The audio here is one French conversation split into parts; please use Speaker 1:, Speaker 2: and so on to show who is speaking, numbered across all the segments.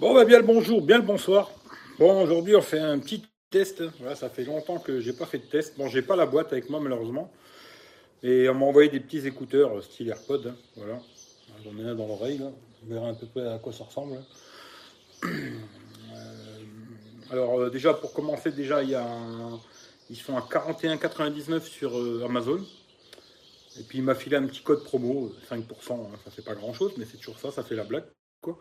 Speaker 1: Bon, bah, bien le bonjour, bien le bonsoir. Bon, aujourd'hui, on fait un petit test. Voilà, ça fait longtemps que j'ai pas fait de test. Bon, j'ai pas la boîte avec moi, malheureusement. Et on m'a envoyé des petits écouteurs euh, style AirPod. hein, voilà. J'en ai un dans l'oreille, là. Vous verrez à peu près à quoi ça ressemble. Euh, alors, euh, déjà, pour commencer, déjà, il y a un- ils sont à 41,99 sur Amazon. Et puis, il m'a filé un petit code promo, euh, 5%. hein, ça fait pas grand chose, mais c'est toujours ça, ça fait la blague, quoi.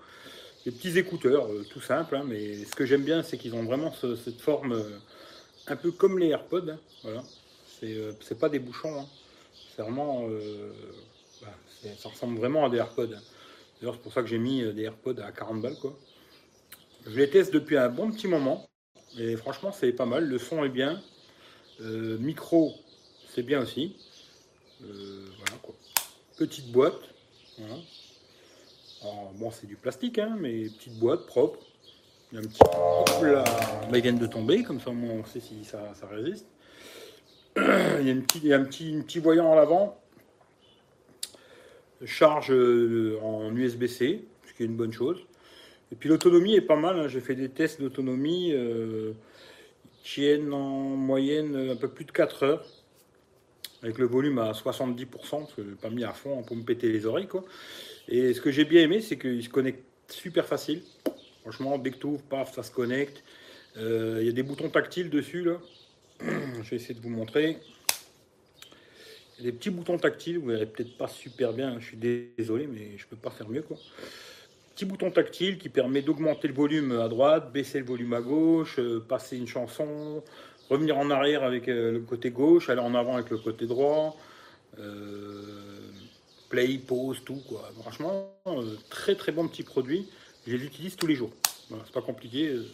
Speaker 1: Des petits écouteurs, euh, tout simple, hein, mais ce que j'aime bien, c'est qu'ils ont vraiment ce- cette forme euh, un peu comme les AirPods. hein, voilà. C'est euh, c'est pas des bouchons. hein. C'est vraiment. bah, ça ressemble vraiment à des AirPods. D'ailleurs, c'est pour ça que j'ai mis des AirPods à 40 balles. Quoi. Je les teste depuis un bon petit moment. Et franchement, c'est pas mal. Le son est bien. Micro, c'est bien aussi. Voilà quoi. Petite boîte. Bon, c'est du plastique, hein, mais petite boîte propre. Il y a un petit. Là Bah, viennent de tomber, comme ça on sait si ça, ça résiste. Il y a, il y a un, petit, petit voyant à l'avant. Charge euh, en USB-C, ce qui est une bonne chose. Et puis l'autonomie est pas mal. hein. J'ai fait des tests d'autonomie. Euh, ils tiennent en moyenne un peu plus de 4 heures. Avec le volume à 70%, parce que je pas mis à fond pour me péter les oreilles. Quoi. Et ce que j'ai bien aimé, c'est qu'il se connecte super facile. Franchement, dès que paf, ça se connecte. Euh, Il y a des boutons tactiles dessus, là. Je vais essayer de vous montrer. Y a des petits boutons tactiles, vous verrez peut-être pas super bien, je suis désolé, mais je peux pas faire mieux, quoi. Petit bouton tactile qui permet d'augmenter le volume à droite, baisser le volume à gauche, euh, passer une chanson, revenir en arrière avec euh, le côté gauche, aller en avant avec le côté droit. Play, pause, tout quoi. Franchement, euh, très très bon petit produit. Je les utilise tous les jours. C'est pas compliqué. euh,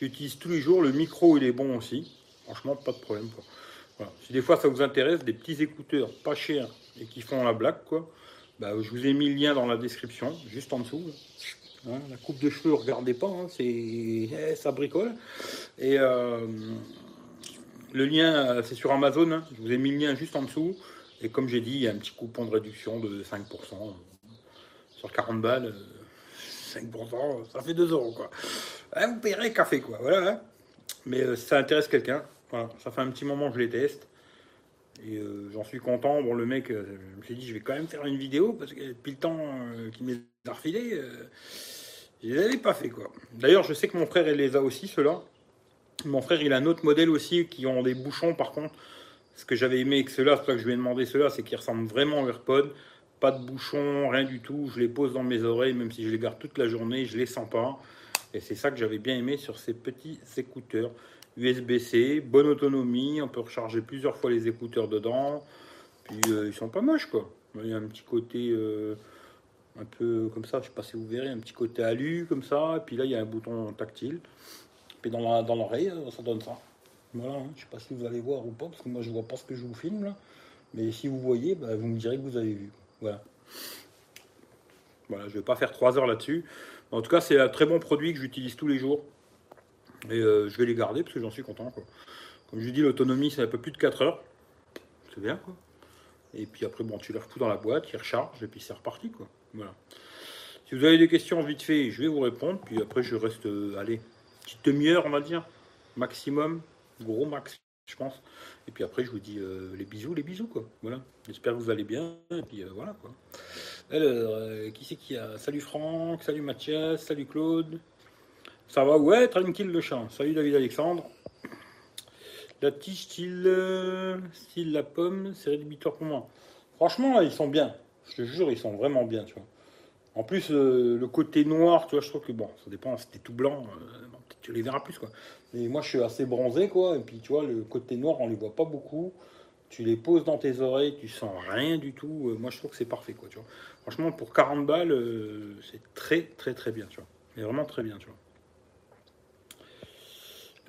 Speaker 1: J'utilise tous les jours. Le micro, il est bon aussi. Franchement, pas de problème. Quoi. Si des fois ça vous intéresse, des petits écouteurs pas chers et qui font la blague, quoi. Bah, je vous ai mis le lien dans la description, juste en dessous. là. Hein, la coupe de cheveux, regardez pas, hein, c'est eh, ça bricole. Et euh, le lien, c'est sur Amazon. hein. Je vous ai mis le lien juste en dessous. Et comme j'ai dit, il y a un petit coupon de réduction de 5%. Sur 40 balles, euh, 5%, ça fait 2 euros. Quoi. Hein, vous payerez café, quoi. Voilà. hein. Mais euh, ça intéresse quelqu'un, voilà. ça fait un petit moment que je les teste. Et euh, j'en suis content. Bon, le mec, euh, je me suis dit, je vais quand même faire une vidéo parce que depuis le temps euh, qu'il me les a refilés, euh, je les avais pas fait, quoi. D'ailleurs, je sais que mon frère, il les a aussi, ceux-là. Mon frère, il a un autre modèle aussi qui ont des bouchons, par contre. Ce que j'avais aimé avec ceux-là, c'est ça que je lui ai demandé ceux-là, c'est qu'ils ressemblent vraiment aux AirPods. Pas de bouchons, rien du tout. Je les pose dans mes oreilles, même si je les garde toute la journée, je les sens pas. Et c'est ça que j'avais bien aimé sur ces petits écouteurs. USB-C, bonne autonomie, on peut recharger plusieurs fois les écouteurs dedans. Puis euh, ils sont pas moches quoi. Il y a un petit côté euh, un peu comme ça, je sais pas si vous verrez, un petit côté alu comme ça. Et puis là il y a un bouton tactile. Puis dans la- dans l'oreille, euh, ça donne ça. Voilà, hein. je sais pas si vous allez voir ou pas, parce que moi je vois pas ce que je vous filme là. Mais si vous voyez, bah, vous me direz que vous avez vu. Voilà. Voilà, je vais pas faire trois heures là-dessus. En tout cas, c'est un très bon produit que j'utilise tous les jours. Et euh, je vais les garder parce que j'en suis content. Comme je dis, l'autonomie, c'est un peu plus de 4 heures. C'est bien. Quoi. Et puis après, bon, tu les refous dans la boîte, ils rechargent et puis c'est reparti. Quoi. Voilà. Si vous avez des questions vite fait, je vais vous répondre. Puis après, je reste, euh, allez, petite demi-heure, on va dire, maximum. Gros max, je pense. Et puis après, je vous dis euh, les bisous, les bisous. Quoi. Voilà. J'espère que vous allez bien. Et puis euh, voilà. Quoi. Alors, euh, qui c'est qui a? Salut Franck, salut Mathias, salut Claude. Ça va? Ouais, tranquille le chant. Salut David Alexandre. La tige style, style la pomme, c'est rédhibitoire pour moi. Franchement, ils sont bien. Je te jure, ils sont vraiment bien, tu vois. En plus, le côté noir, tu vois, je trouve que bon, ça dépend, t'es tout blanc, tu les verras plus, quoi. Mais moi, je suis assez bronzé, quoi. Et puis, tu vois, le côté noir, on les voit pas beaucoup. Tu les poses dans tes oreilles, tu sens rien du tout. Euh, moi, je trouve que c'est parfait, quoi. Franchement, pour 40 balles, euh, c'est très, très, très bien, tu vois. Mais vraiment très bien, tu vois.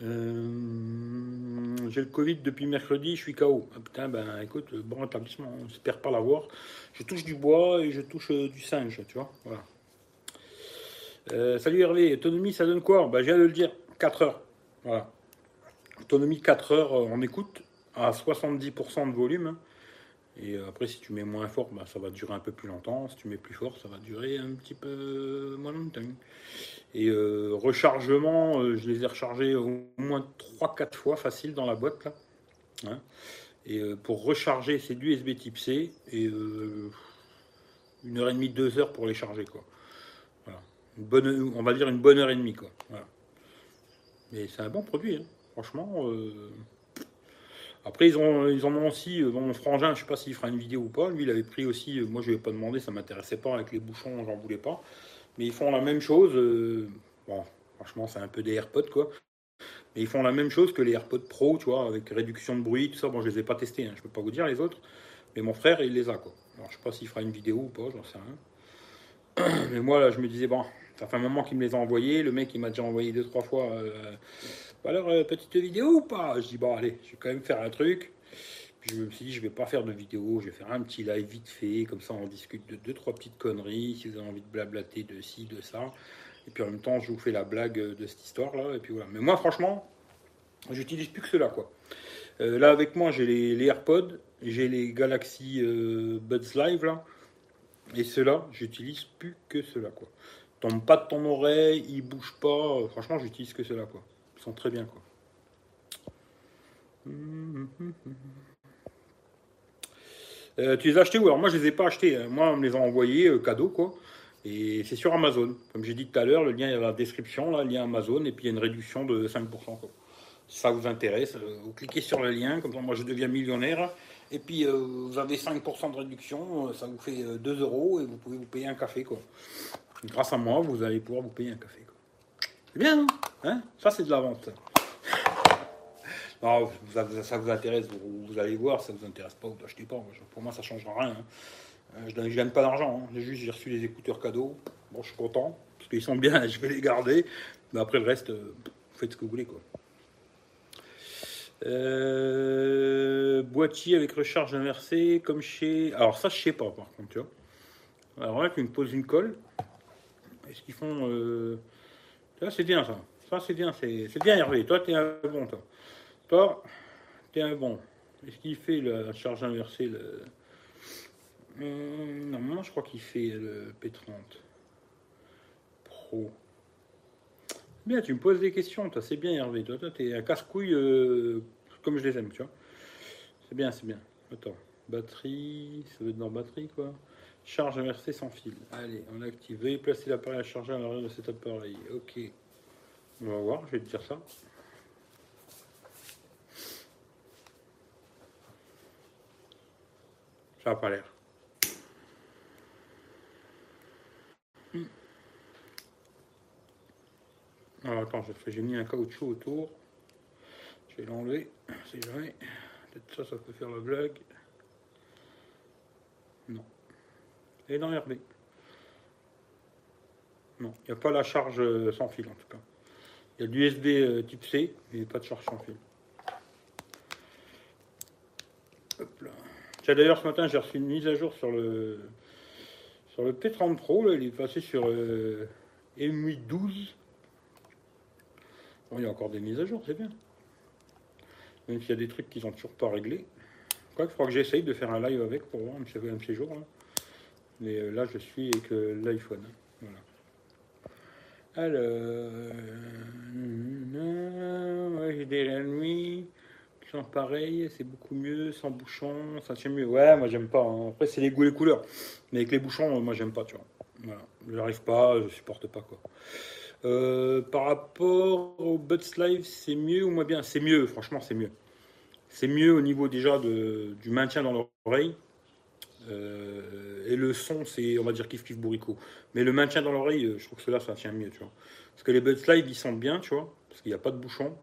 Speaker 1: Euh, j'ai le Covid depuis mercredi, je suis KO. Ah, putain, ben écoute, bon établissement, hein, j'espère pas l'avoir. Je touche du bois et je touche du singe, tu vois. Voilà. Euh, salut Hervé, autonomie ça donne quoi? Bah, viens de le dire, 4 heures. Voilà. Autonomie 4 heures, euh, on écoute à 70% de volume. hein. Et euh, après, si tu mets moins fort, bah, ça va durer un peu plus longtemps. Si tu mets plus fort, ça va durer un petit peu moins longtemps. Et rechargement, je les ai rechargés au moins 3-4 fois facile dans la boîte. Hein. et pour recharger, c'est du USB type C. Et une heure et demie, deux heures pour les charger. Quoi. Une bonne, on va dire une bonne heure et demie. Quoi. Mais c'est un bon produit. Hein. Franchement. Après, ils, ont, ils en ont aussi, euh, mon frangin, je ne sais pas s'il fera une vidéo ou pas, lui, il avait pris aussi, euh, moi je ne lui ai pas demandé, ça m'intéressait pas, avec les bouchons, j'en voulais pas. Mais ils font la même chose, euh, bon, franchement, c'est un peu des AirPods, quoi. Mais ils font la même chose que les AirPods Pro, tu vois, avec réduction de bruit, tout ça. Bon, je les ai pas testés, hein, je peux pas vous dire les autres. Mais mon frère, il les a, quoi. Alors, je sais pas s'il fera une vidéo ou pas, j'en sais rien. Mais moi, là, je me disais, bon, ça fait un moment qu'il me les a envoyés. Le mec, il m'a déjà envoyé deux, trois fois alors, euh, petite vidéo ou pas? Je dis, bon, allez, je vais quand même faire un truc. Puis je me suis dit, je vais pas faire de vidéo, je vais faire un petit live vite fait, comme ça on discute de deux, trois petites conneries, si vous avez envie de blablater de ci, de ça. Et puis en même temps, je vous fais la blague de cette histoire-là, et puis voilà. Mais moi, franchement, j'utilise plus que cela, quoi. Euh, là, avec moi, j'ai les, AirPods, j'ai les Galaxy euh, Buds Live, là. Et ceux-là, j'utilise plus que cela, quoi. Tombe pas de ton oreille, il bouge pas. Franchement, j'utilise que cela, quoi sont très bien. Quoi. Euh, tu les as achetés où? Alors moi je les ai pas achetés. Hein. Moi on me les a envoyés euh, cadeau quoi. Et c'est sur Amazon. Comme j'ai dit tout à l'heure, le lien est dans la description, là, lien Amazon, et puis il y a une réduction de 5%. Si ça vous intéresse, euh, vous cliquez sur le lien, comme ça moi je deviens millionnaire. Et puis vous avez 5% de réduction, ça vous fait 2 euros et vous pouvez vous payer un café. Quoi. Grâce à moi, vous allez pouvoir vous payer un café. C'est bien, hein? Ça, c'est de la vente. Non, ça, vous intéresse, vous, allez voir, ça vous intéresse pas, vous n'achetez pas. Pour moi, ça ne changera rien. Hein. Euh, je ne gagne pas d'argent. Hein. J'ai juste reçu les écouteurs cadeaux. Bon, je suis content, parce qu'ils sont bien, je vais les garder. Mais après, le reste, euh, vous faites ce que vous voulez. quoi. Euh, boîtier avec recharge inversée, comme chez. Alors, ça, je sais pas, par contre, tu vois. Alors là, tu me poses une colle. Est-ce qu'ils font c'est bien ça. Ça, c'est bien. C'est bien, Hervé. Toi, t'es un bon, toi. Toi, t'es un bon. Est-ce qu'il fait la charge inversée le... Hum, normalement, je crois qu'il fait le P30 Pro. Bien, tu me poses des questions, toi. C'est bien, Hervé. Toi, toi, t'es un casse-couille euh, comme je les aime, tu vois. C'est bien, c'est bien. Attends. Batterie, ça veut dans batterie, quoi. Charge inversée sans fil. Allez, on active. Veuillez placer l'appareil à charger à l'arrière de cet appareil. Ok. On va voir, je vais te dire ça. Ça n'a pas l'air. Hmm. Alors attends, j'ai mis un caoutchouc autour. Je vais l'enlever, c'est jamais. Peut-être ça, ça peut faire la blague. Non et dans RB. Non, il n'y a pas la charge euh, sans fil en tout cas. Il y a l'USB euh, type C, mais pas de charge sans fil. Tiens, d'ailleurs, ce matin, j'ai reçu une mise à jour sur le, sur le P30 Pro. il est passé sur euh, M8 12. Bon, il y a encore des mises à jour, c'est bien. Même s'il y a des trucs qui sont toujours pas réglés. Quoi, il faudra que j'essaye de faire un live avec pour voir un de ces jours. Là. Mais euh, là, je suis avec euh, l'iPhone. Voilà. Alors, ouais, j'ai des nuit qui sont c'est beaucoup mieux, sans bouchon, ça tient mieux. Ouais, moi j'aime pas. Hein. Après, c'est les goûts les couleurs. Mais avec les bouchons, moi j'aime pas, tu vois. Voilà. Je n'arrive pas, je supporte pas, quoi. Euh, par rapport au Buds Live, c'est mieux ou moins bien? C'est mieux, franchement, c'est mieux. C'est mieux au niveau déjà de, du maintien dans l'oreille. Euh, et le son, c'est, on va dire, kiff kiff bourricot. Mais le maintien dans l'oreille, euh, je trouve que cela, ça tient mieux, tu vois. Parce que les Buds Live, ils sentent bien, tu vois, parce qu'il n'y a pas de bouchon.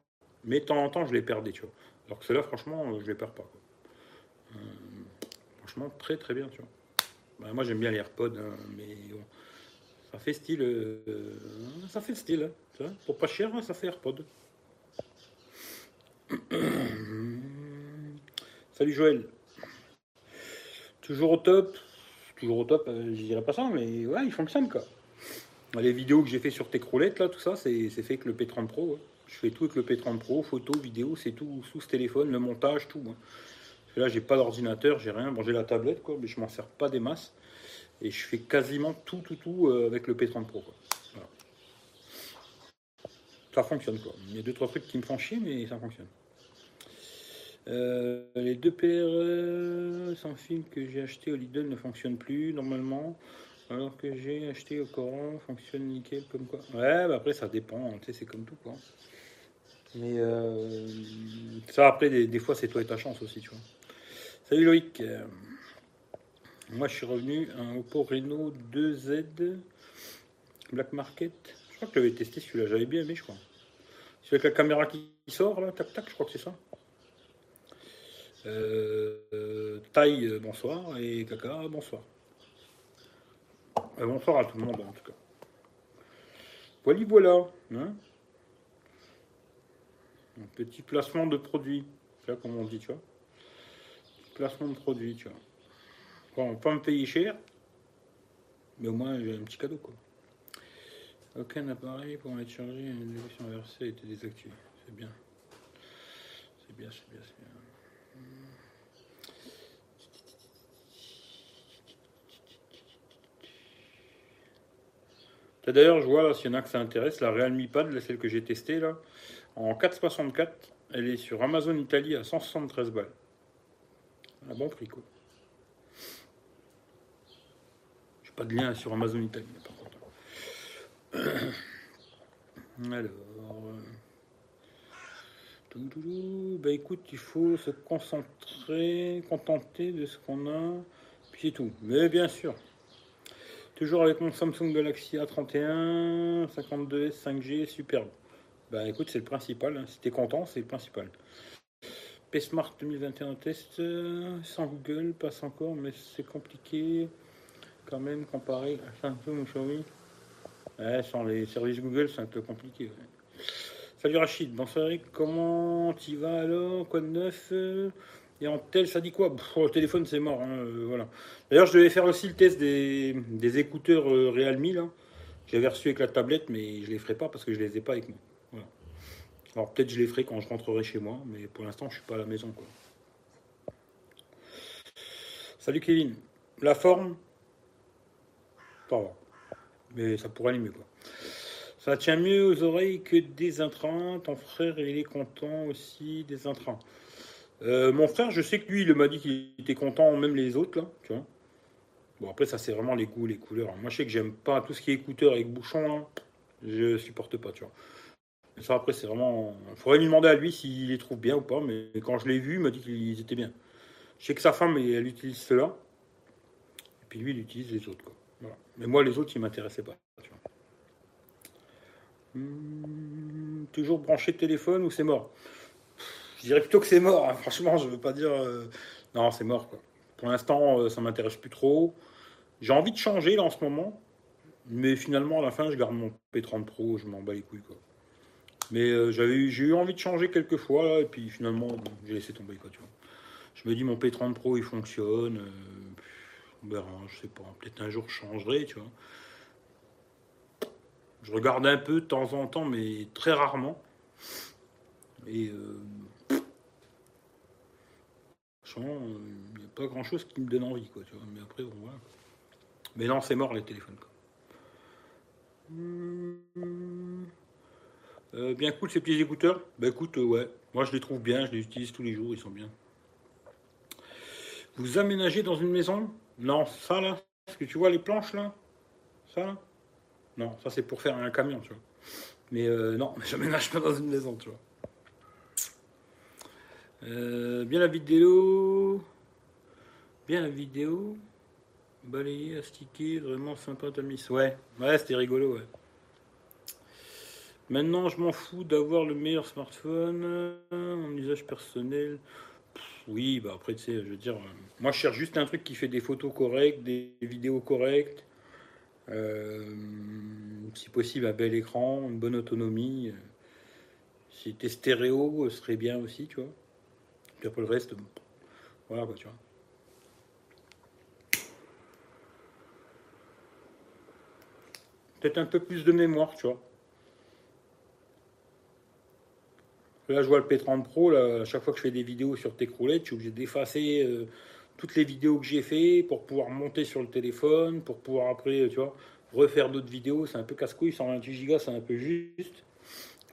Speaker 1: Mais de temps en temps, je les perdais, tu vois. Alors que ceux-là, franchement, je les perds pas. franchement, très très bien, tu vois. Bah, moi, j'aime bien les AirPods, hein, mais ça fait style. Euh, ça fait style, hein, tu vois. Pour pas cher, ça fait AirPod. Salut Joël. Toujours au top. Toujours au top, euh, je dirais pas ça, mais ouais, il fonctionne quoi. Les vidéos que j'ai fait sur Techroulette, là, tout ça, c'est fait avec le P30 Pro. Je fais tout avec le P30 Pro, photo, vidéo, c'est tout sous ce téléphone, le montage, tout. là, j'ai pas d'ordinateur, j'ai rien. Bon, j'ai la tablette, quoi, mais je m'en sers pas des masses. Et je fais quasiment tout, tout, tout euh, avec le P30 Pro. Ça fonctionne, quoi. Il y a deux, trois trucs qui me font chier, mais ça fonctionne. Euh, les deux PRE sans fil que j'ai acheté au Lidl ne fonctionnent plus normalement. Alors que j'ai acheté au Coran, fonctionne nickel comme quoi. Ouais, bah après ça dépend, tu sais, c'est comme tout quoi. Mais euh, ça après, des, fois c'est toi et ta chance aussi, tu vois. Salut Loïc. Euh, moi je suis revenu un Oppo Reno 2Z Black Market. Je crois que tu l'avais testé celui-là, j'avais bien aimé, je crois. C'est avec la caméra qui sort là, tac tac, je crois que c'est ça. Euh, taille, bonsoir. Et Caca, bonsoir. Euh, bonsoir à tout le monde en tout cas. Voilà, voilà. Hein. un petit placement de produit. Tu vois, comme on dit, tu vois. Placement de produit, tu vois. Bon, pas me payer cher, mais au moins j'ai un petit cadeau, quoi. Aucun appareil pour être chargé, une direction inversée été désactivé. C'est bien. C'est bien, c'est bien, c'est bien. D'ailleurs, je vois s'il y en a que ça intéresse, la Realme Pad, celle que j'ai testée là, en 4,64, elle est sur Amazon Italie à 173 balles. Un bon prix quoi. J'ai pas de lien sur Amazon Italie par contre. Alors. Bah écoute, il faut se concentrer, contenter de ce qu'on a, puis c'est tout. Mais bien sûr, Toujours avec mon Samsung Galaxy A31, 52S, 5G, superbe. Bah écoute, c'est le principal. Hein. Si t'es content, c'est le principal. P-Smart 2021 test, sans Google, passe encore, mais c'est compliqué quand même comparé à Samsung Xiaomi. Ouais, sans les services Google, c'est un peu compliqué. Salut Rachid, bonsoir Eric, comment tu vas alors? Quoi de neuf? Et en tel, ça dit quoi? Le téléphone, c'est mort. Hein, euh, voilà. D'ailleurs, je devais faire aussi le test des, écouteurs euh, Realme. Là. J'avais reçu avec la tablette, mais je ne les ferai pas parce que je ne les ai pas avec moi. Alors peut-être je les ferai quand je rentrerai chez moi, mais pour l'instant, je ne suis pas à la maison. Quoi. Salut Kevin. La forme? Pas Mais ça pourrait aller mieux. Quoi. Ça tient mieux aux oreilles que des intrants. Ton frère, il est content aussi des intrants. Euh, mon frère, je sais que lui, il m'a dit qu'il était content, même les autres, là, tu vois. Bon, après, ça, c'est vraiment les goûts, les couleurs. Moi, je sais que j'aime pas tout ce qui est écouteur avec bouchon, là. Je supporte pas, tu vois. Ça, après, c'est vraiment. Il faudrait lui demander à lui s'il les trouve bien ou pas, mais quand je l'ai vu, il m'a dit qu'ils étaient bien. Je sais que sa femme, elle utilise cela. Et puis lui, il utilise les autres. Mais moi, les autres, ils m'intéressaient pas, tu vois. Hmm, toujours branché téléphone ou c'est mort? Je dirais plutôt que c'est mort. Hein. Franchement, je veux pas dire. Euh, non, c'est mort. Quoi. Pour l'instant, euh, ça m'intéresse plus trop. J'ai envie de changer là en ce moment. Mais finalement, à la fin, je garde mon P30 Pro. Je m'en bats les couilles. Quoi. Mais euh, j'ai eu envie de changer quelques fois. et puis finalement, j'ai laissé tomber. Quoi, tu vois. Je me dis, mon P30 Pro, il fonctionne. on verra, je sais pas. Peut-être un jour, je changerai. Tu vois. Je regarde un peu de temps en temps, mais très rarement. Et il n'y a pas grand chose qui me donne envie, quoi. Mais après, bon, voilà. Mais non, c'est mort les téléphones. Euh, bien cool ces petits écouteurs. Bah écoute, euh, ouais, moi je les trouve bien, je les utilise tous les jours, ils sont bien. Vous aménagez dans une maison? Non, ça là, est-ce que tu vois les planches là? Ça là? Non, ça c'est pour faire un camion, tu vois. Mais euh, non, j'aménage pas dans une maison, tu vois. Euh, bien la vidéo. Bien la vidéo. Balayé, astiqué, vraiment sympa Tamis. Ouais, ouais, c'était rigolo, ouais. Maintenant, je m'en fous d'avoir le meilleur smartphone en usage personnel. oui, bah après, tu sais, je veux dire, euh, moi je cherche juste un truc qui fait des photos correctes, des vidéos correctes. Euh, si possible, un bel écran, une bonne autonomie. Si c'était stéréo, ce serait bien aussi, tu vois. Puis après le reste, voilà quoi, tu vois. Peut-être un peu plus de mémoire, tu vois. Là, je vois le P30 Pro, là, à chaque fois que je fais des vidéos sur Techroulette, je suis obligé d'effacer euh, toutes les vidéos que j'ai fait pour pouvoir monter sur le téléphone, pour pouvoir après, tu vois, refaire d'autres vidéos. C'est un peu casse-couille, 128 Go, c'est un peu juste.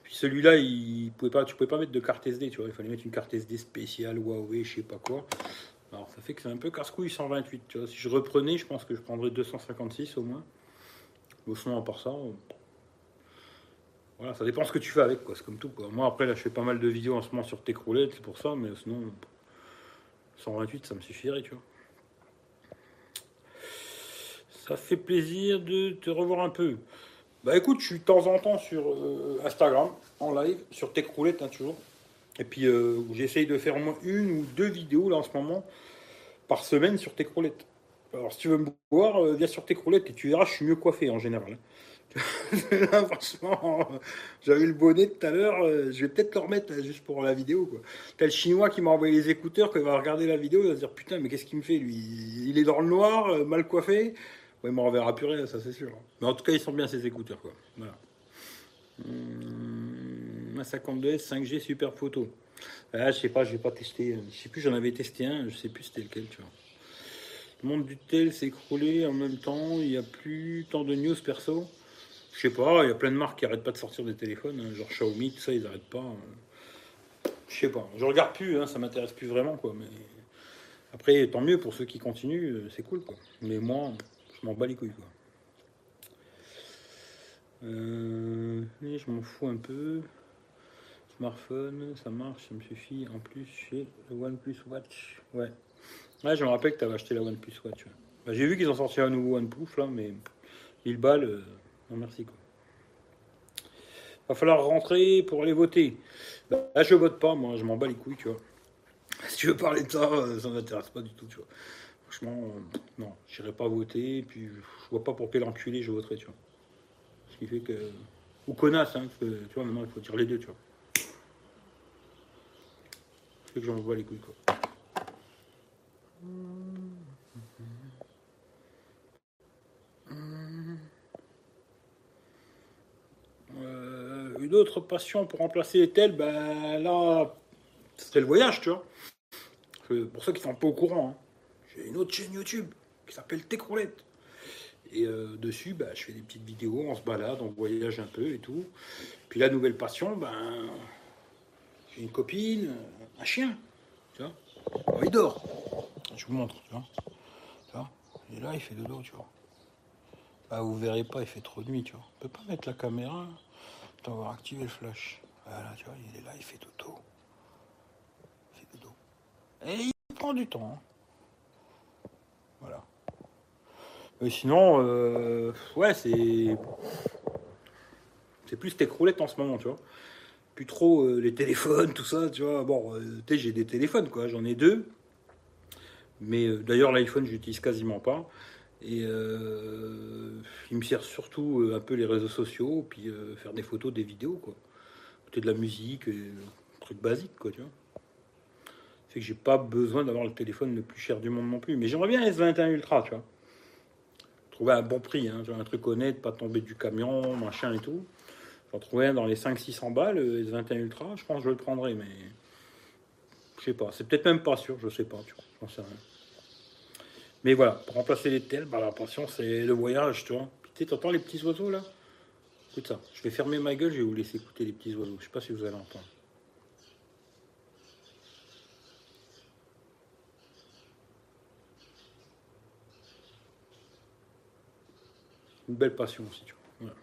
Speaker 1: Puis celui-là, tu pouvais pas mettre de carte SD, tu vois, il fallait mettre une carte SD spéciale Huawei, je sais pas quoi. Alors ça fait que c'est un peu casse-couille 128, tu vois. Si je reprenais, je pense que je prendrais 256 au moins. Au sinon, à part ça, voilà, ça dépend ce que tu fais avec, quoi. C'est comme tout, quoi. Moi, après, là, je fais pas mal de vidéos en ce moment sur tes croulettes, c'est pour ça, mais sinon, 128, ça me suffirait, tu vois. Ça fait plaisir de te revoir un peu. Bah écoute, je suis de temps en temps sur euh, Instagram, en live, sur tes croulettes, hein, toujours. Et puis, euh, j'essaye de faire au moins une ou deux vidéos, là, en ce moment, par semaine sur tes croulettes. Alors, si tu veux me voir, euh, viens sur tes croulettes et tu verras, je suis mieux coiffé en général. Franchement, j'avais le bonnet tout à l'heure, je vais peut-être le remettre juste pour la vidéo. Quoi. T'as le chinois qui m'a envoyé les écouteurs, qui va regarder la vidéo, il va se dire putain, mais qu'est-ce qu'il me fait lui? Il est dans le noir, mal coiffé. M'en reverra plus ça c'est sûr. Mais en tout cas, ils sont bien ces écouteurs. Quoi. Voilà. Hum, 52S 5G super photo. Ah, je sais pas, je vais pas tester. Je sais plus, j'en avais testé un, je sais plus c'était lequel, tu vois. Le monde du tel s'est écroulé en même temps, il n'y a plus tant de news perso. Je sais pas, il y a plein de marques qui arrêtent pas de sortir des téléphones, hein, genre Xiaomi, tout ça, ils arrêtent pas. Hein. Je sais pas, je regarde plus, hein, ça m'intéresse plus vraiment, quoi. Mais après, tant mieux pour ceux qui continuent, euh, c'est cool, quoi. Mais moi, je m'en bats les couilles, quoi. Euh, je m'en fous un peu. Smartphone, ça marche, ça me suffit. En plus, chez le OnePlus Watch. Ouais. Ouais, je me rappelle que tu avais acheté la OnePlus Watch. Bah, J'ai vu qu'ils ont sorti un nouveau OnePlus, là, mais 1000 balles. Euh, non, merci. Quoi. Va falloir rentrer pour aller voter. Là, je vote pas, moi, je m'en bats les couilles, tu vois. Si tu veux parler de ça, euh, ça m'intéresse pas du tout, tu vois. Franchement, euh, non, j'irai pas voter, puis je vois pas pour quel enculé je voterai, tu vois. Ce qui fait que. Ou connasse, hein, tu vois, maintenant il faut dire les deux, tu vois. Ce fait que j'en vois les couilles, quoi. une autre passion pour remplacer les tels, ben là, c'était le voyage, tu vois. Pour ceux qui sont pas au courant, hein. Une autre chaîne YouTube qui s'appelle Techroulette. Et euh, dessus, ben, je fais des petites vidéos, on se balade, on voyage un peu et tout. Puis la nouvelle passion, ben, j'ai une copine, un chien, tu vois. Il dort. Je vous montre, tu vois. Tu vois. Et là, il fait dodo, tu vois. Bah, vous verrez pas, il fait trop de nuit, tu vois. On peut pas mettre la caméra. On va activer le flash. Voilà, tu vois, il est là, il fait dodo. Il fait. Et il prend du temps. Hein. Voilà. Mais sinon, euh, ouais, c'est. C'est plus tes croulettes en ce moment, tu vois. Plus trop euh, les téléphones, tout ça, tu vois. Bon, euh, tu sais, j'ai des téléphones, quoi. J'en ai deux. Mais d'ailleurs, l'iPhone, j'utilise quasiment pas. Et il me sert surtout un peu les réseaux sociaux, puis faire des photos, des vidéos, quoi. Écouter de la musique, truc basique, quoi, tu vois. Que j'ai pas besoin d'avoir le téléphone le plus cher du monde non plus. Mais j'aimerais bien S21 Ultra, tu vois. Trouver un bon prix, hein, un truc honnête, pas tomber du camion, machin et tout. J'en trouvais dans les 500-600 balles, S21 Ultra, je pense que je le prendrais, mais je sais pas. C'est peut-être même pas sûr, je sais pas, tu vois. J'en sais rien. Mais voilà, pour remplacer les tels, bah, la passion, c'est le voyage, tu vois. Tu entends les petits oiseaux là? Écoute ça. Je vais fermer ma gueule, je vais vous laisser écouter les petits oiseaux. Je sais pas si vous allez entendre. Une belle passion aussi, tu vois.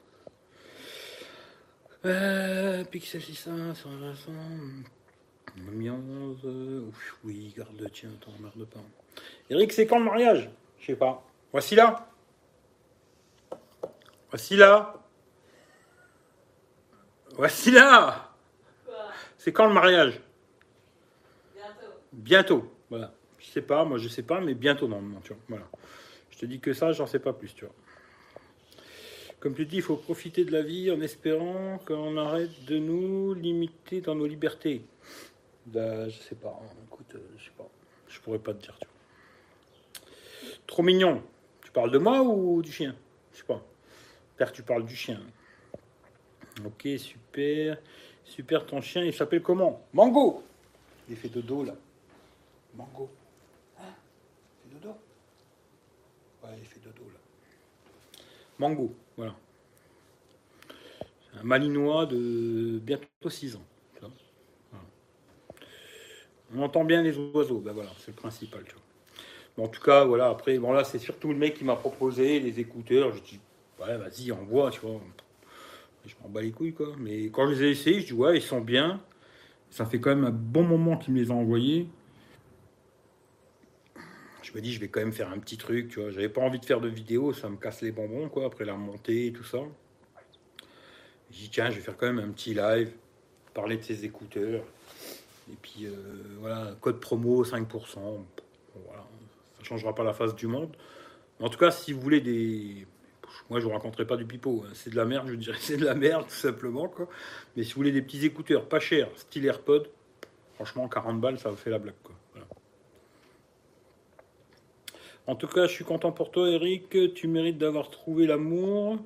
Speaker 1: Voilà. Euh, Pixel 600, 120, Ambiance. Ouf, oui, garde, tiens, attends, merde pas. Eric, c'est quand le mariage? Je sais pas. Voici là. Voici là. Voici là. C'est quand le mariage? Bientôt. Bientôt. Voilà. Je sais pas, moi je sais pas, mais bientôt normalement, tu vois. Voilà. Je te dis que ça, j'en sais pas plus, tu vois. Comme tu dis, il faut profiter de la vie en espérant qu'on arrête de nous limiter dans nos libertés. Ben, je sais pas. Hein. Écoute, euh, je sais pas. Je pourrais pas te dire. Trop mignon. Tu parles de moi ou du chien? Je sais pas. Père, tu parles du chien. Ok, super. Super, ton chien, il s'appelle comment? Mango Il fait dodo là. Mango. Hein? Il fait Ouais, il fait dodo là. Mango, voilà. Un malinois de bientôt 6 ans. On entend bien les oiseaux, ben voilà, c'est le principal. En tout cas, voilà, après, bon là, c'est surtout le mec qui m'a proposé les écouteurs. Je dis, ouais, vas-y, envoie, tu vois. Je m'en bats les couilles, quoi. Mais quand je les ai essayés, je dis, ouais, ils sont bien. Ça fait quand même un bon moment qu'il me les a envoyés. Je me dis, je vais quand même faire un petit truc, tu vois. J'avais pas envie de faire de vidéo, ça me casse les bonbons, quoi, après la remontée et tout ça. Je dis, tiens, je vais faire quand même un petit live, parler de ces écouteurs. Et puis, euh, voilà, code promo 5%. voilà, ça changera pas la face du monde. En tout cas, si vous voulez des, moi, je vous raconterai pas du pipeau. Hein. C'est de la merde, je dirais. C'est de la merde, tout simplement. Quoi. Mais si vous voulez des petits écouteurs pas chers, style AirPod, franchement, 40 balles, ça vous fait la blague. Quoi. En tout cas, je suis content pour toi, Eric. Tu mérites d'avoir trouvé l'amour.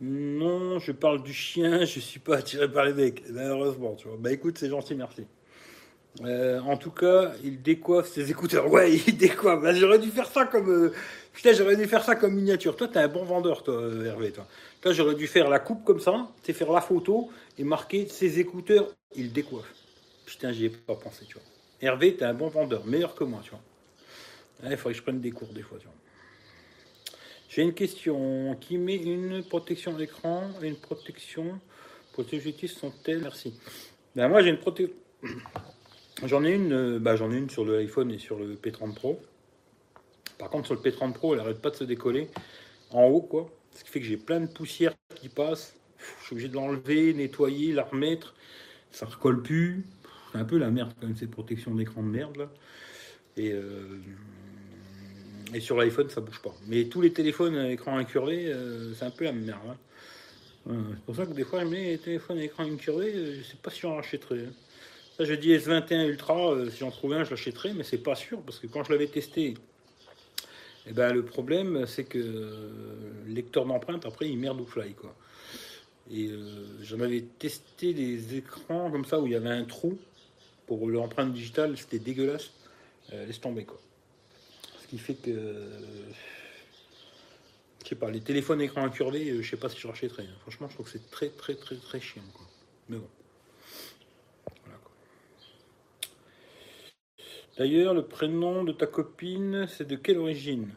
Speaker 1: Non, je parle du chien. Je suis pas attiré par les mecs, malheureusement. Tu vois. Bah écoute, c'est gentil, merci. Euh, en tout cas, il décoiffe ses écouteurs. Ouais, il décoiffe. Bah, j'aurais dû faire ça comme. Euh, putain, j'aurais dû faire ça comme miniature. Toi, t'es un bon vendeur, toi, euh, Hervé. Toi, toi j'aurais dû faire la coupe comme ça, c'est faire la photo et marquer ses écouteurs. Il décoiffe. Putain, j'y ai pas pensé, tu vois. Hervé, t'es un bon vendeur, meilleur que moi, tu vois. Il faudrait que je prenne des cours des fois. J'ai une question. Qui met une protection d'écran et une protection pour ces sont-elles? Merci. Ben, moi, j'ai une protection. J'en ai une, euh, bah, j'en ai une sur le iPhone et sur le P30 Pro. Par contre, sur le P30 Pro, elle arrête pas de se décoller en haut, quoi. Ce qui fait que j'ai plein de poussière qui passe. Je suis obligé de l'enlever, nettoyer, la remettre. Ça ne recolle plus. C'est un peu la merde quand même, cette protection d'écran de merde là. Et, euh, et sur l'iPhone, ça bouge pas. Mais tous les téléphones à écran incurvé, euh, c'est un peu la merde. Hein. c'est pour ça que des fois, les téléphones à écran incurvé, je sais pas si j'en rachèterai. Hein je dis S21 Ultra, euh, si j'en trouvais un, je l'achèterais, mais c'est pas sûr, parce que quand je l'avais testé, eh ben, le problème, c'est que le lecteur d'empreinte, après, il merde ou fly, quoi. Et euh, j'en avais testé des écrans comme ça où il y avait un trou pour l'empreinte digitale, c'était dégueulasse. Euh, laisse tomber, quoi. Ce qui fait que. je sais pas, les téléphones écran incurvé, je sais pas si je rachèterais. Hein. Franchement, je trouve que c'est très, très, très, très chiant. Mais bon. D'ailleurs, le prénom de ta copine, c'est de quelle origine?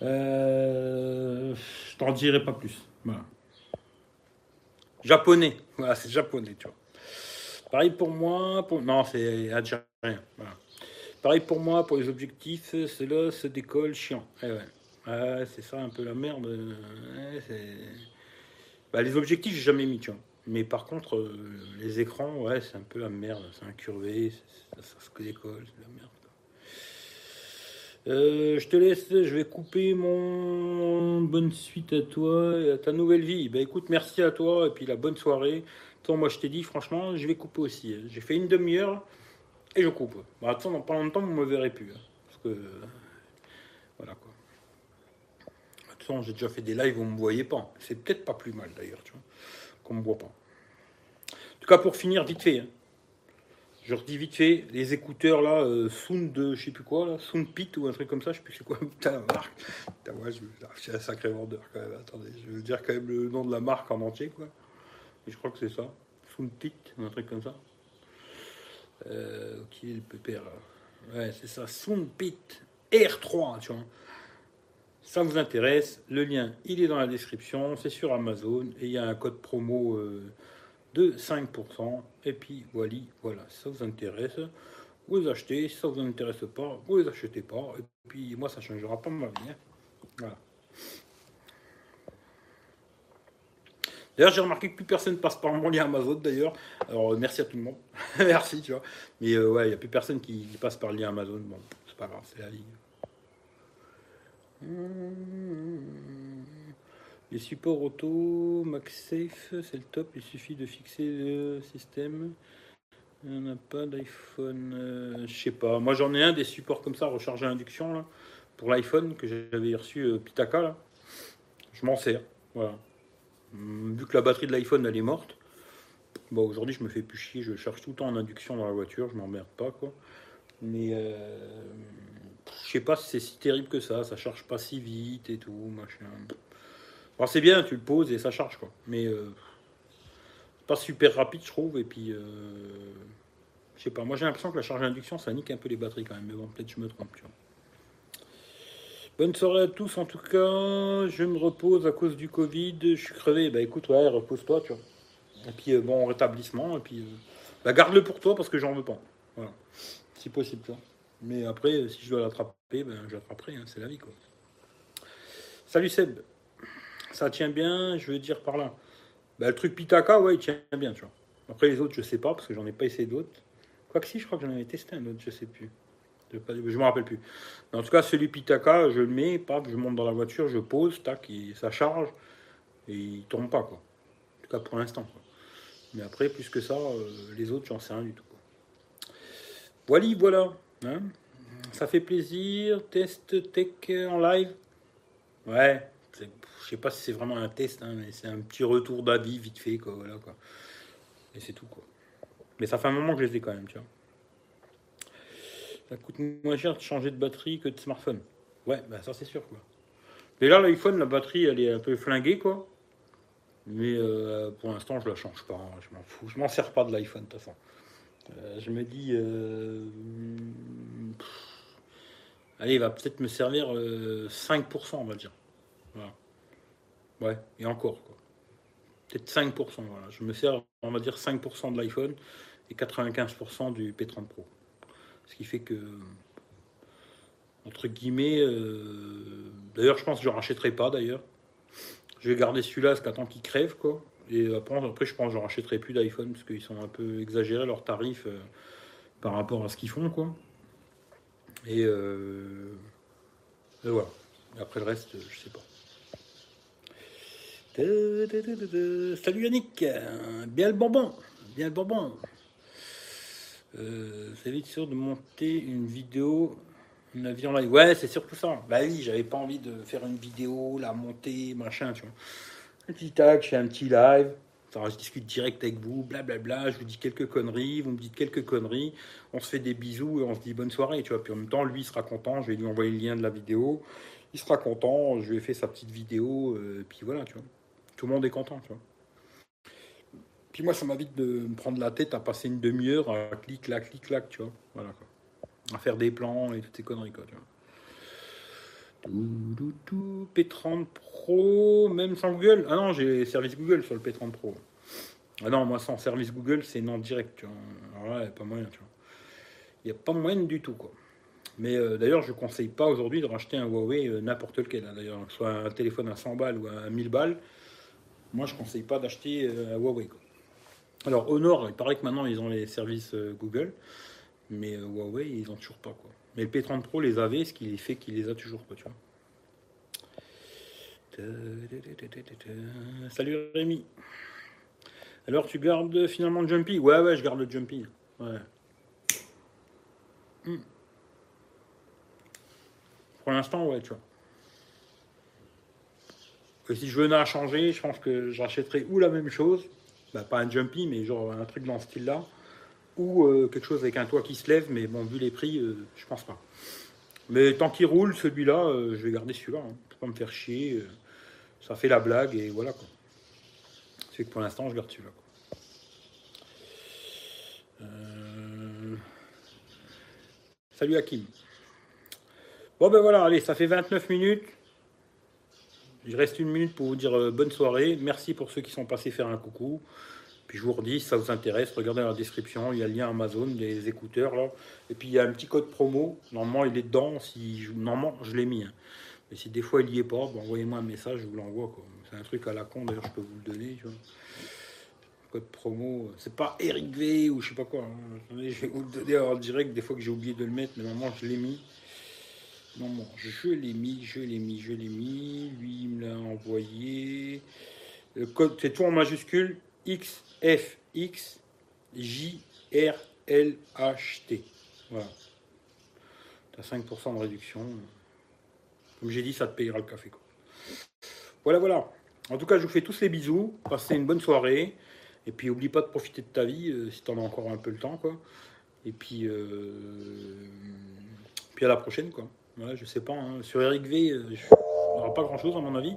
Speaker 1: Euh, Je t'en dirai pas plus. Japonais. Voilà, c'est japonais, tu vois. Pareil pour moi. Pour... Non, c'est algérien. Pareil pour moi, pour les objectifs, c'est là, se décolle, chiant. Eh ouais. c'est ça un peu la merde. bah, les objectifs, j'ai jamais mis, tu vois. Mais par contre, euh, les écrans, ouais, c'est un peu la merde. C'est incurvé, ça, se décolle, c'est la merde. Euh, je te laisse, je vais couper mon bonne suite à toi et à ta nouvelle vie. Ben écoute, merci à toi et puis la bonne soirée. Toi, moi je t'ai dit, franchement, je vais couper aussi. J'ai fait une demi-heure et je coupe. Bah, attends, dans pas longtemps, vous ne me verrez plus. Hein, parce que. Voilà quoi. Toute façon, j'ai déjà fait des lives où vous ne me voyez pas. C'est peut-être pas plus mal d'ailleurs, tu vois qu'on me voit pas. En tout cas, pour finir, vite fait, hein. je redis vite fait, les écouteurs là, euh, Sound, de, je sais plus quoi, là, Sound Pit ou un truc comme ça, je sais plus c'est quoi, putain, la marque. Putain, ouais, je, un sacré vendeur quand même, attendez, je veux dire quand même le nom de la marque en entier, quoi. Et je crois que c'est ça, Sound Pit, un truc comme ça. Euh, ok, le pépère, ouais, c'est ça, Sound Pit R3, tu vois ça vous intéresse, le lien il est dans la description, c'est sur Amazon et il y a un code promo euh, de 5%. Et puis voilà, voilà, ça vous intéresse, vous achetez, si ça vous intéresse pas, vous achetez pas. Et puis moi ça changera pas ma vie. Hein. Voilà. D'ailleurs, j'ai remarqué que plus personne passe par mon lien Amazon d'ailleurs. Alors merci à tout le monde. merci, tu vois. Mais euh, ouais, il n'y a plus personne qui, passe par le lien Amazon. Bon, c'est pas grave, c'est la vie. Les supports auto, MagSafe, c'est le top. Il suffit de fixer le système. Il n'y en a pas d'iPhone. Euh, je sais pas. Moi, j'en ai un des supports comme ça, recharger à induction, là, pour l'iPhone que j'avais reçu euh, Pitaka. Je m'en sers. Voilà. Vu que la batterie de l'iPhone, elle est morte, aujourd'hui, je me fais plus chier, je cherche tout le temps en induction dans la voiture, je m'emmerde pas, quoi. Mais euh, je sais pas si c'est si terrible que ça, ça charge pas si vite et tout, machin. Bon, c'est bien, tu le poses et ça charge, quoi. Mais euh, pas super rapide, je trouve, et puis. Euh, je sais pas, moi j'ai l'impression que la charge d'induction ça nique un peu les batteries quand même, mais bon, peut-être je me trompe, tu vois. Bonne soirée à tous en tout cas. Je me repose à cause du Covid. Je suis crevé. Bah écoute, ouais, repose-toi, tu vois. Et puis euh, bon, rétablissement. Et puis euh, bah, garde-le pour toi parce que j'en veux pas. Voilà. Si possible, tu vois. Mais après, euh, si je dois l'attraper, ben, je l'attraperai. Hein, c'est la vie, quoi. Salut Seb. Ça tient bien, je veux dire par là. Bah, le truc Pitaka, ouais, il tient bien, tu vois. Après les autres, je sais pas parce que j'en ai pas essayé d'autres. Quoique si, je crois que j'en avais testé un autre, je sais plus. Je me rappelle plus. En tout cas, celui Pitaka, je le mets, je monte dans la voiture, je pose, tac, et ça charge, et il tombe pas, quoi. En tout cas, pour l'instant. Mais après, plus que ça, euh, les autres, j'en sais rien du tout. Voilà, voilà. Hein. ça fait plaisir. Test tech en live. Ouais. Je sais pas si c'est vraiment un test, hein, mais c'est un petit retour d'avis vite fait, quoi. Voilà. Et c'est tout, quoi. Mais ça fait un moment que je les ai quand même, tu vois. Ça coûte moins cher de changer de batterie que de smartphone. Ouais, bah ça c'est sûr quoi. Mais là l'iPhone, la batterie elle est un peu flinguée quoi. Mais euh, pour l'instant je la change pas, hein. je m'en fous, je m'en sers pas de l'iPhone de toute façon. Euh, je me dis, euh, allez, il va peut-être me servir 5%, on va dire. Voilà. Ouais, et encore quoi. Peut-être 5%, voilà. Je me sers, on va dire 5% de l'iPhone et 95% du P30 Pro. Ce qui fait que, entre guillemets, euh, d'ailleurs, je pense que je ne rachèterai pas d'ailleurs. Je vais garder celui-là jusqu'à temps qu'il crève, quoi. Et après, après, je pense que je rachèterai plus d'iPhone parce qu'ils sont un peu exagérés leurs tarifs euh, par rapport à ce qu'ils font, quoi. Et, euh, voilà. après le reste, je sais pas. Salut Yannick, bien le bonbon, bien le bonbon. Euh, vous avez sûr de monter une vidéo, une avion live? Ouais, c'est surtout ça. Bah oui, j'avais pas envie de faire une vidéo, la monter, machin, tu vois. Un petit tag, je fais un petit live. Enfin, je discute direct avec vous, blablabla, je vous dis quelques conneries, vous me dites quelques conneries, on se fait des bisous et on se dit bonne soirée, tu vois. Puis en même temps, lui il sera content, je vais lui envoyer le lien de la vidéo, il sera content, je lui ai fait sa petite vidéo, euh, puis voilà, tu vois. Tout le monde est content, tu vois. Moi, ça m'invite de me prendre la tête à passer une demi-heure à clic, clac, clic, clac, tu vois. Voilà, quoi. À faire des plans et toutes ces conneries, quoi, tu vois. P30 Pro, même sans Google. Ah non, j'ai service Google sur le P30 Pro. Ah non, moi, sans service Google, c'est non direct, tu vois. Alors là, il n'y a pas moyen, tu vois. Il n'y a pas moyen du tout, quoi. Mais euh, d'ailleurs, je ne conseille pas aujourd'hui de racheter un Huawei euh, n'importe lequel. Hein. D'ailleurs, soit un téléphone à 100 balles ou à 1000 balles, moi, je ne conseille pas d'acheter euh, un Huawei. Quoi. Alors Honor, il paraît que maintenant ils ont les services euh, Google, mais euh, Huawei ils ont toujours pas quoi. Mais le P30 Pro les avait, ce qui fait qu'il les a toujours pas, tu vois. Salut Rémi. Alors tu gardes finalement le Jumpy? Ouais ouais je garde le Jumpy. Hmm. Pour l'instant ouais tu vois. Si je venais à changer, je pense que j'achèterais ou la même chose, bah, pas un jumpy, mais genre un truc dans ce style-là, ou euh, quelque chose avec un toit qui se lève, mais bon, vu les prix, euh, je pense pas. Mais tant qu'il roule, celui-là, euh, je vais garder celui-là, hein. pas me faire chier, ça fait la blague, et voilà quoi. C'est que pour l'instant, je garde celui-là. Salut Hakim. Bon ben voilà, allez, ça fait 29 minutes. Il reste une minute pour vous dire euh, bonne soirée. Merci pour ceux qui sont passés faire un coucou. Puis je vous redis, si ça vous intéresse, regardez la description, il y a le lien Amazon, des écouteurs là. Et puis il y a un petit code promo. Normalement, il est dedans. Si je... Normalement, je l'ai mis. Hein. Mais si des fois il n'y est pas, envoyez-moi un message, je vous l'envoie. C'est un truc à la con, d'ailleurs, je peux vous le donner. Code promo, c'est pas Eric V ou je sais pas quoi. Hein. Je vais vous le donner en direct, des fois que j'ai oublié de le mettre, mais normalement je l'ai mis. Non, bon, je l'ai mis, je l'ai mis, je l'ai mis. Lui, il me l'a envoyé. Code, c'est tout en majuscule. XFX JRLHT. Voilà. Tu as 5% de réduction. Comme j'ai dit, ça te payera le café. Quoi. Voilà, voilà. En tout cas, je vous fais tous les bisous. Passez une bonne soirée. Et puis, oublie pas de profiter de ta vie euh, si tu en as encore un peu le temps, quoi. Et puis, euh, puis à la prochaine, quoi. Voilà, je sais pas. hein. Sur Eric V, euh, il n'y aura pas grand chose, à mon avis.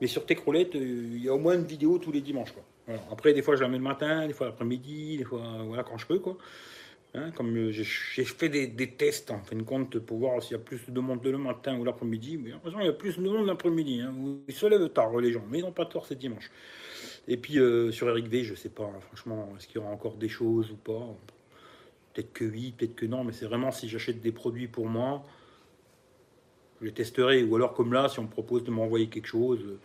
Speaker 1: Mais sur Techroulette, euh, il y a au moins une vidéo tous les dimanches, quoi. Après, des fois, je la mets le matin, des fois l'après-midi, des fois, voilà, quand je peux, quoi. Hein, comme euh, j'ai fait des, des tests en fin de compte pour voir s'il y a plus de monde le matin ou l'après-midi. Mais heureusement, il y a plus de monde l'après-midi. Hein, ils se lèvent tard, les gens, mais ils n'ont pas tort, c'est dimanche. Et puis euh, sur Eric V, je sais pas, franchement, est-ce qu'il y aura encore des choses ou pas? Peut-être que oui, peut-être que non, mais c'est vraiment si j'achète des produits pour moi, je les testerai. Ou alors, comme là, si on me propose de m'envoyer quelque chose, euh,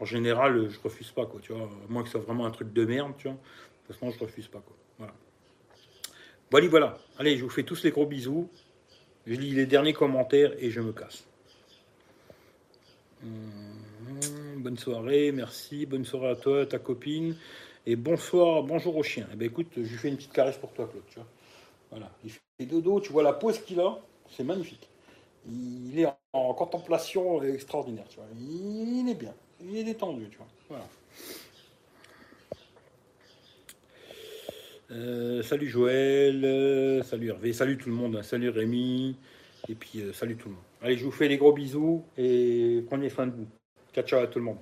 Speaker 1: en général, je refuse pas, quoi, tu vois. À moins que ce soit vraiment un truc de merde, tu vois. De toute façon, je refuse pas, quoi. Voilà. Voilà, voilà. Allez, je vous fais tous les gros bisous. Je lis les derniers commentaires et je me casse. Hum, bonne soirée, merci. Bonne soirée à toi, ta copine. Et bonsoir, bonjour au chien. Eh ben écoute, je lui fais une petite caresse pour toi, Claude. Tu vois. Voilà. Il fait dodo, tu vois la pose qu'il a, c'est magnifique. Il est en contemplation extraordinaire, tu vois. Il est bien, il est détendu, tu vois. Voilà. Euh, salut Joël, euh, salut Hervé, salut tout le monde, hein. salut Rémi, et puis euh, salut tout le monde. Allez, je vous fais des gros bisous et prenez soin de vous. Ciao, ciao à tout le monde.